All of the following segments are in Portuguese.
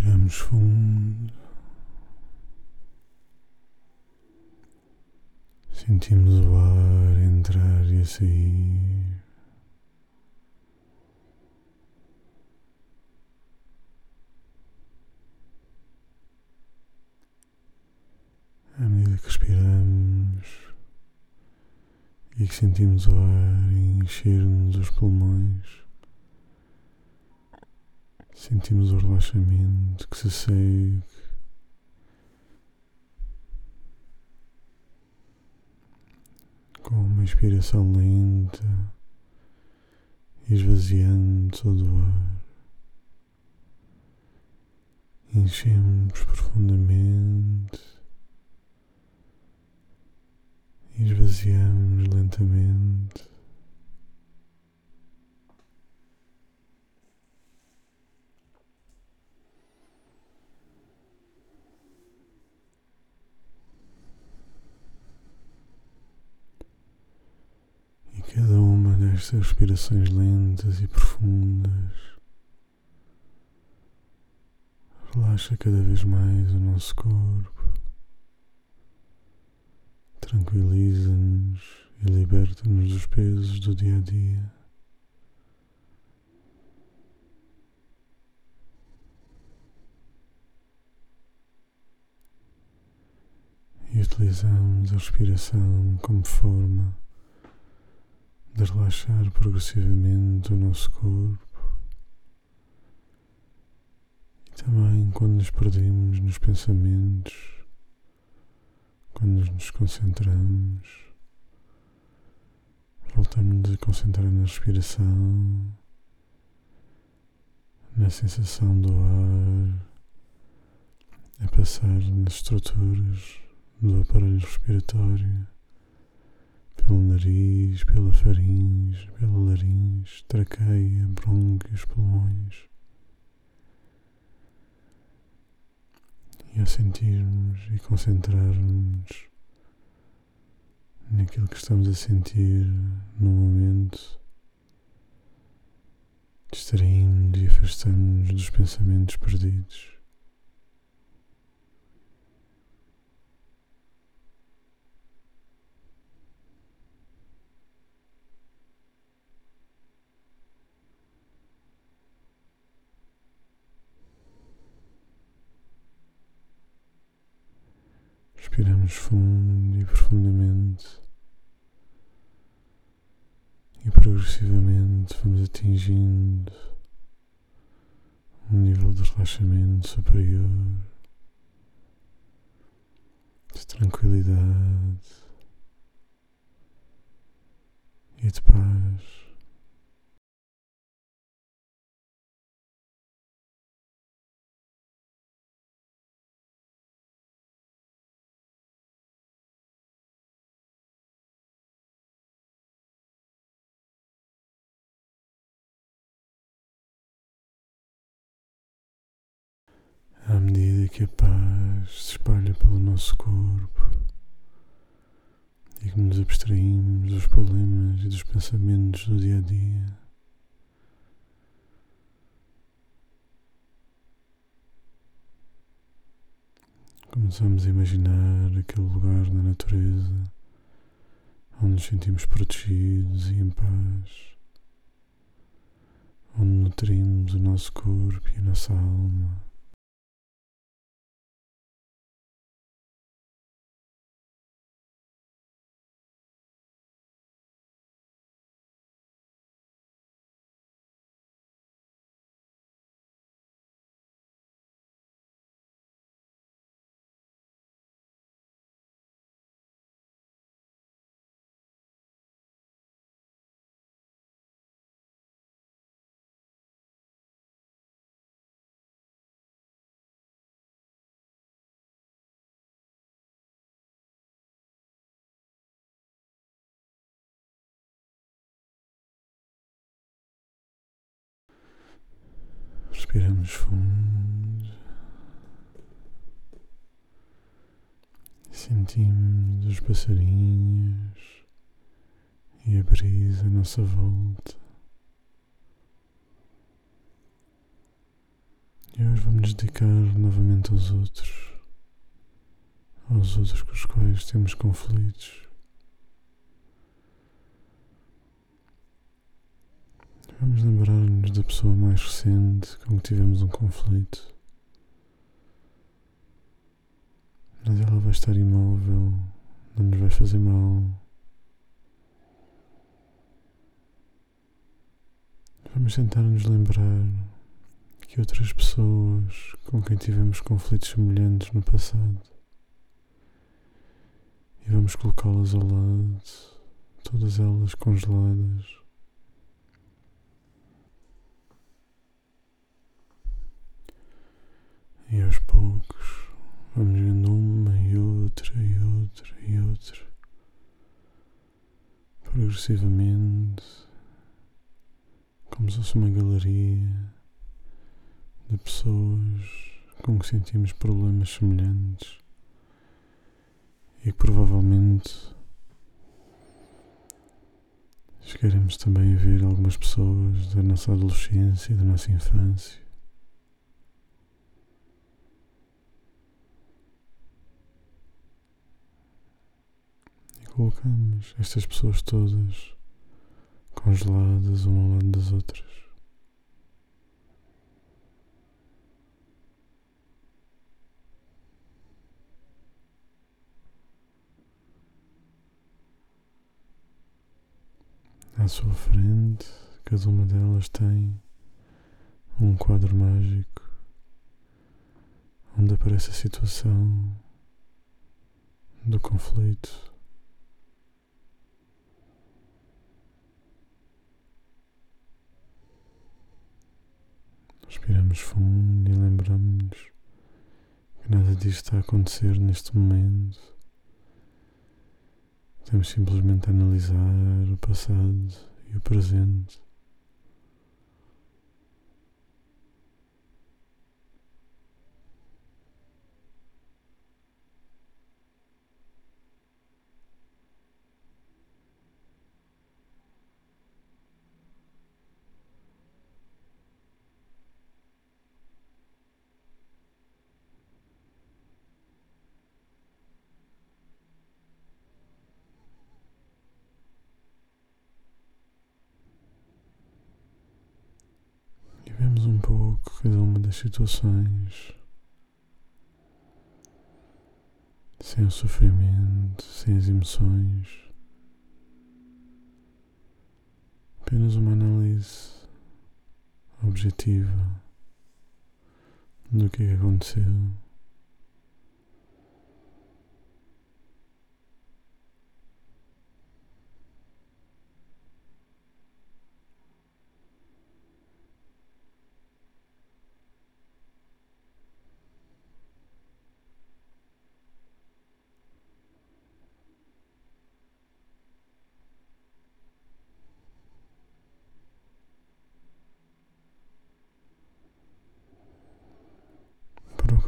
Respiramos fundo. Sentimos o ar entrar e sair. À medida que respiramos e que sentimos o ar encher-nos os pulmões, sentimos o relaxamento que se segue com uma inspiração lenta, esvaziando todo o ar. Enchemos profundamente, esvaziamos lentamente. Cada uma destas respirações lentas e profundas relaxa cada vez mais o nosso corpo, tranquiliza-nos e liberta-nos dos pesos do dia a dia. E utilizamos a respiração como forma de relaxar progressivamente o nosso corpo. E também quando nos perdemos nos pensamentos, quando nos concentramos, voltamos a concentrar na respiração, na sensação do ar a passar nas estruturas do aparelho respiratório pelo nariz, pela faringe, pela laringe, traqueia, brônquios, pulmões. E a sentirmos e concentrarmos naquilo que estamos a sentir no momento, distraindo e afastando-nos dos pensamentos perdidos. Respiramos fundo e profundamente e progressivamente vamos atingindo um nível de relaxamento superior, de tranquilidade e de paz. Que a paz se espalha pelo nosso corpo e que nos abstraímos dos problemas e dos pensamentos do dia a dia. Começamos a imaginar aquele lugar na natureza onde nos sentimos protegidos e em paz, onde nutrimos o nosso corpo e a nossa alma. Respiramos fundo. Sentimos os passarinhos e a brisa à nossa volta. E hoje vamos nos dedicar novamente aos outros, aos outros com os quais temos conflitos. Vamos lembrar-nos da pessoa mais recente com que tivemos um conflito. Mas ela vai estar imóvel, não nos vai fazer mal. Vamos tentar nos lembrar que outras pessoas com quem tivemos conflitos semelhantes no passado e vamos colocá-las ao lado, todas elas congeladas. E aos poucos vamos vendo uma e outra e outra e outra, progressivamente, como se fosse uma galeria de pessoas com que sentimos problemas semelhantes e que provavelmente chegaremos também a ver algumas pessoas da nossa adolescência e da nossa infância. Colocamos estas pessoas todas congeladas uma ao lado das outras. À sua frente, cada uma delas tem um quadro mágico onde aparece a situação do conflito. Respiramos fundo e lembramos que nada disto está a acontecer neste momento. Temos simplesmente analisar o passado e o presente. Cada uma das situações, sem o sofrimento, sem as emoções, apenas uma análise objetiva do que aconteceu.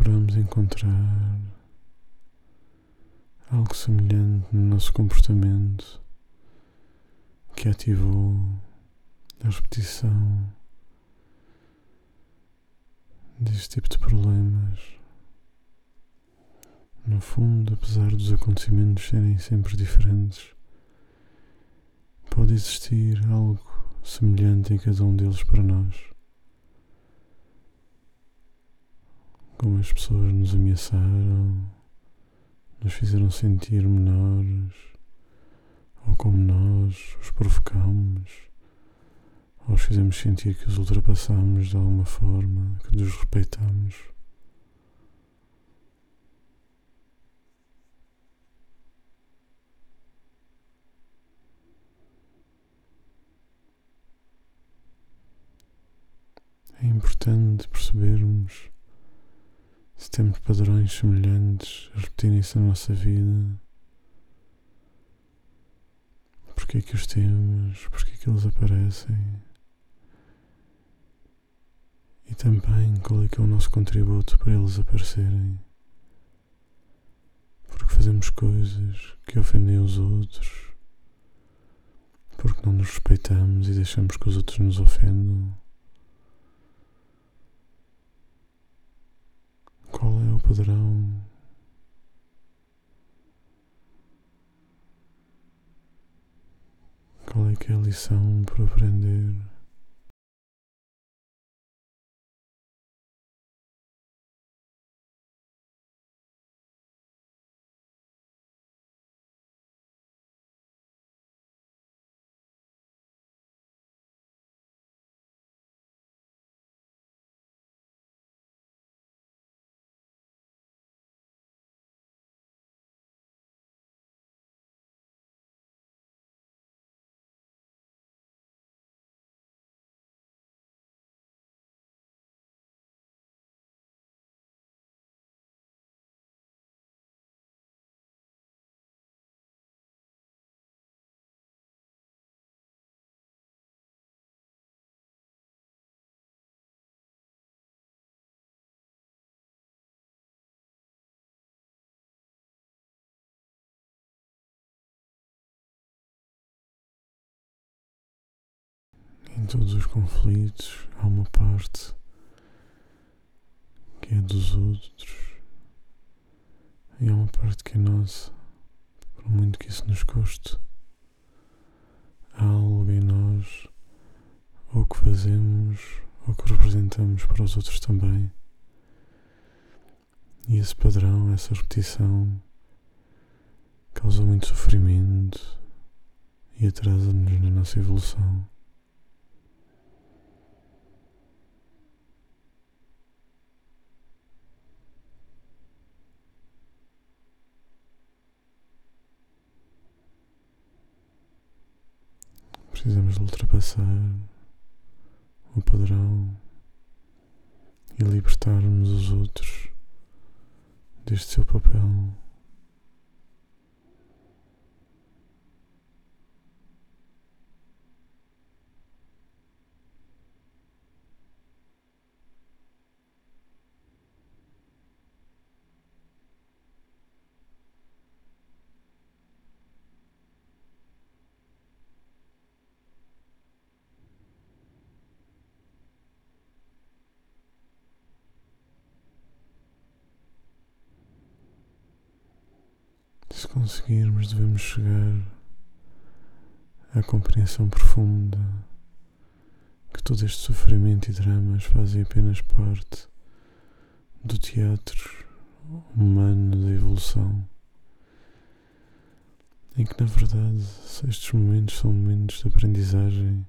Procuramos encontrar algo semelhante no nosso comportamento que ativou a repetição deste tipo de problemas. No fundo, apesar dos acontecimentos serem sempre diferentes, pode existir algo semelhante em cada um deles para nós. Como as pessoas nos ameaçaram, nos fizeram sentir menores, ou como nós os provocamos, ou os fizemos sentir que os ultrapassamos de alguma forma, que nos respeitamos. É importante percebermos se temos padrões semelhantes a repetirem-se na nossa vida, porque é que os temos, porque é que eles aparecem e também qual é que é o nosso contributo para eles aparecerem. Porque fazemos coisas que ofendem os outros, porque não nos respeitamos e deixamos que os outros nos ofendam. Padrão. Qual é que é a lição por aprender? Em todos os conflitos há uma parte que é dos outros e há uma parte que é nossa, por muito que isso nos custe. Há algo em nós, ou que fazemos, ou que representamos para os outros também. E esse padrão, essa repetição, causa muito sofrimento e atrasa-nos na nossa evolução. Precisamos de ultrapassar o padrão e libertarmos os outros deste seu papel. Se conseguirmos, devemos chegar à compreensão profunda que todo este sofrimento e dramas fazem apenas parte do teatro humano da evolução, em que na verdade estes momentos são momentos de aprendizagem,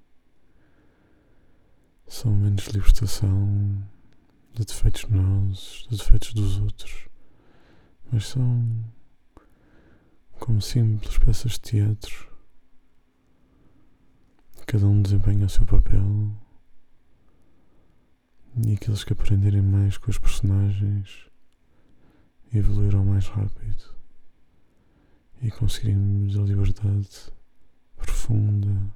são momentos de libertação de defeitos nossos, de defeitos dos outros, mas são como simples peças de teatro. Cada um desempenha o seu papel e aqueles que aprenderem mais com os personagens evoluirão mais rápido e conseguiremos a liberdade profunda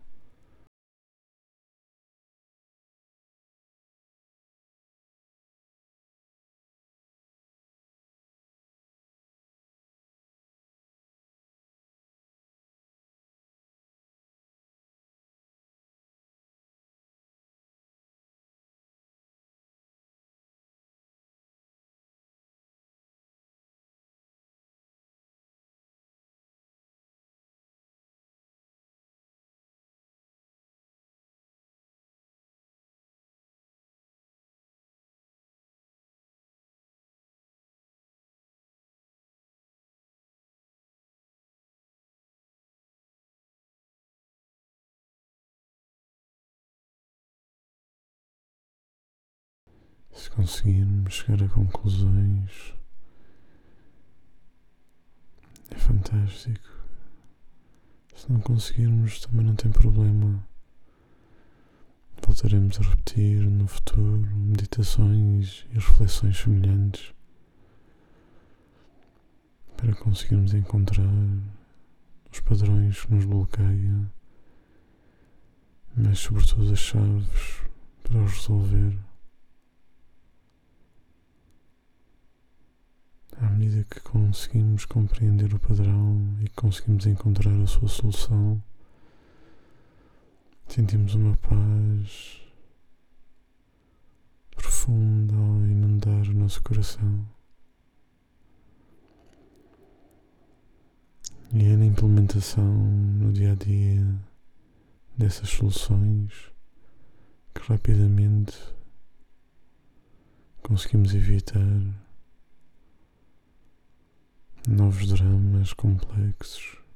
Se conseguirmos chegar a conclusões, é fantástico. Se não conseguirmos, também não tem problema. Voltaremos a repetir no futuro meditações e reflexões semelhantes para conseguirmos encontrar os padrões que nos bloqueiam, mas sobretudo as chaves para os resolver. À medida que conseguimos compreender o padrão e conseguimos encontrar a sua solução, sentimos uma paz profunda ao inundar o nosso coração. E é na implementação no dia a dia dessas soluções que rapidamente conseguimos evitar novos dramas complexos.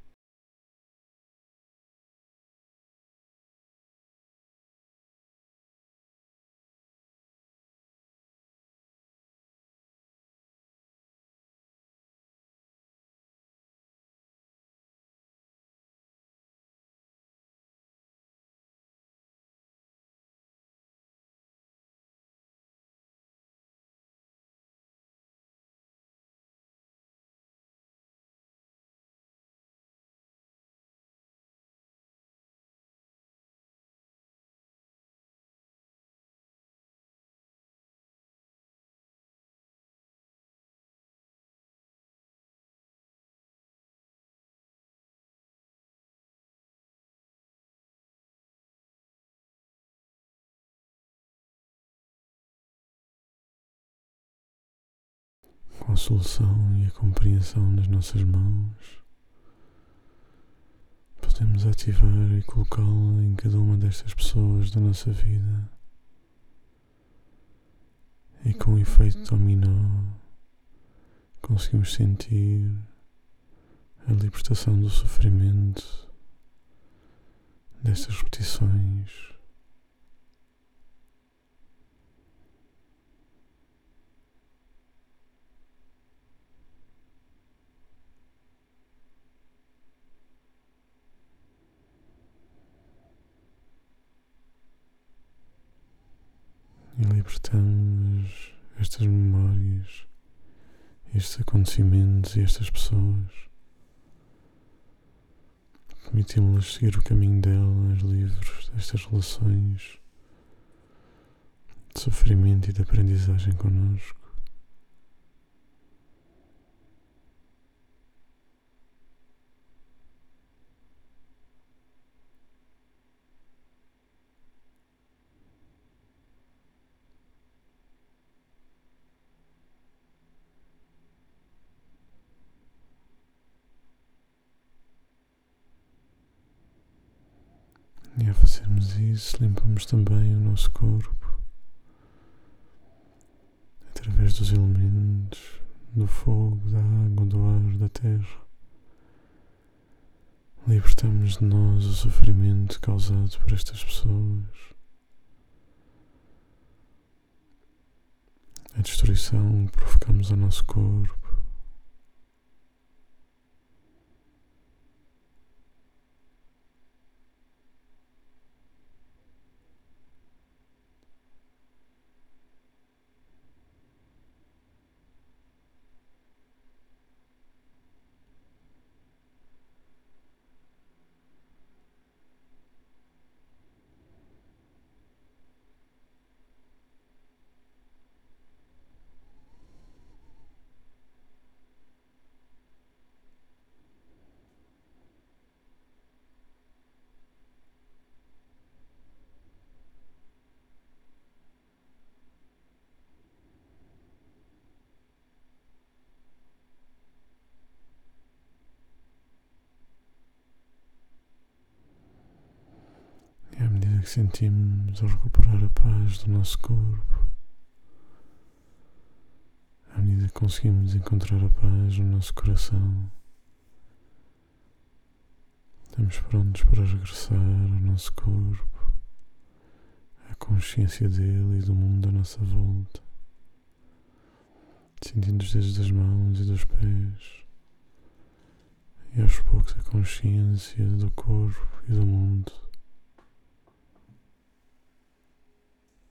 Com a solução e a compreensão nas nossas mãos, podemos ativar e colocá-la em cada uma destas pessoas da nossa vida. E com o efeito dominó, conseguimos sentir a libertação do sofrimento destas repetições. E libertamos estas memórias, estes acontecimentos e estas pessoas. Permitimos-las seguir o caminho delas, livres destas relações de sofrimento e de aprendizagem connosco. E ao fazermos isso, limpamos também o nosso corpo através dos elementos do fogo, da água, do ar, da terra. Libertamos de nós o sofrimento causado por estas pessoas, a destruição que provocamos ao nosso corpo. Que sentimos ao recuperar a paz do nosso corpo, à medida que conseguimos encontrar a paz no nosso coração, estamos prontos para regressar ao nosso corpo, à consciência dele e do mundo à nossa volta, sentindo os dedos das mãos e dos pés. E aos poucos a consciência do corpo e do mundo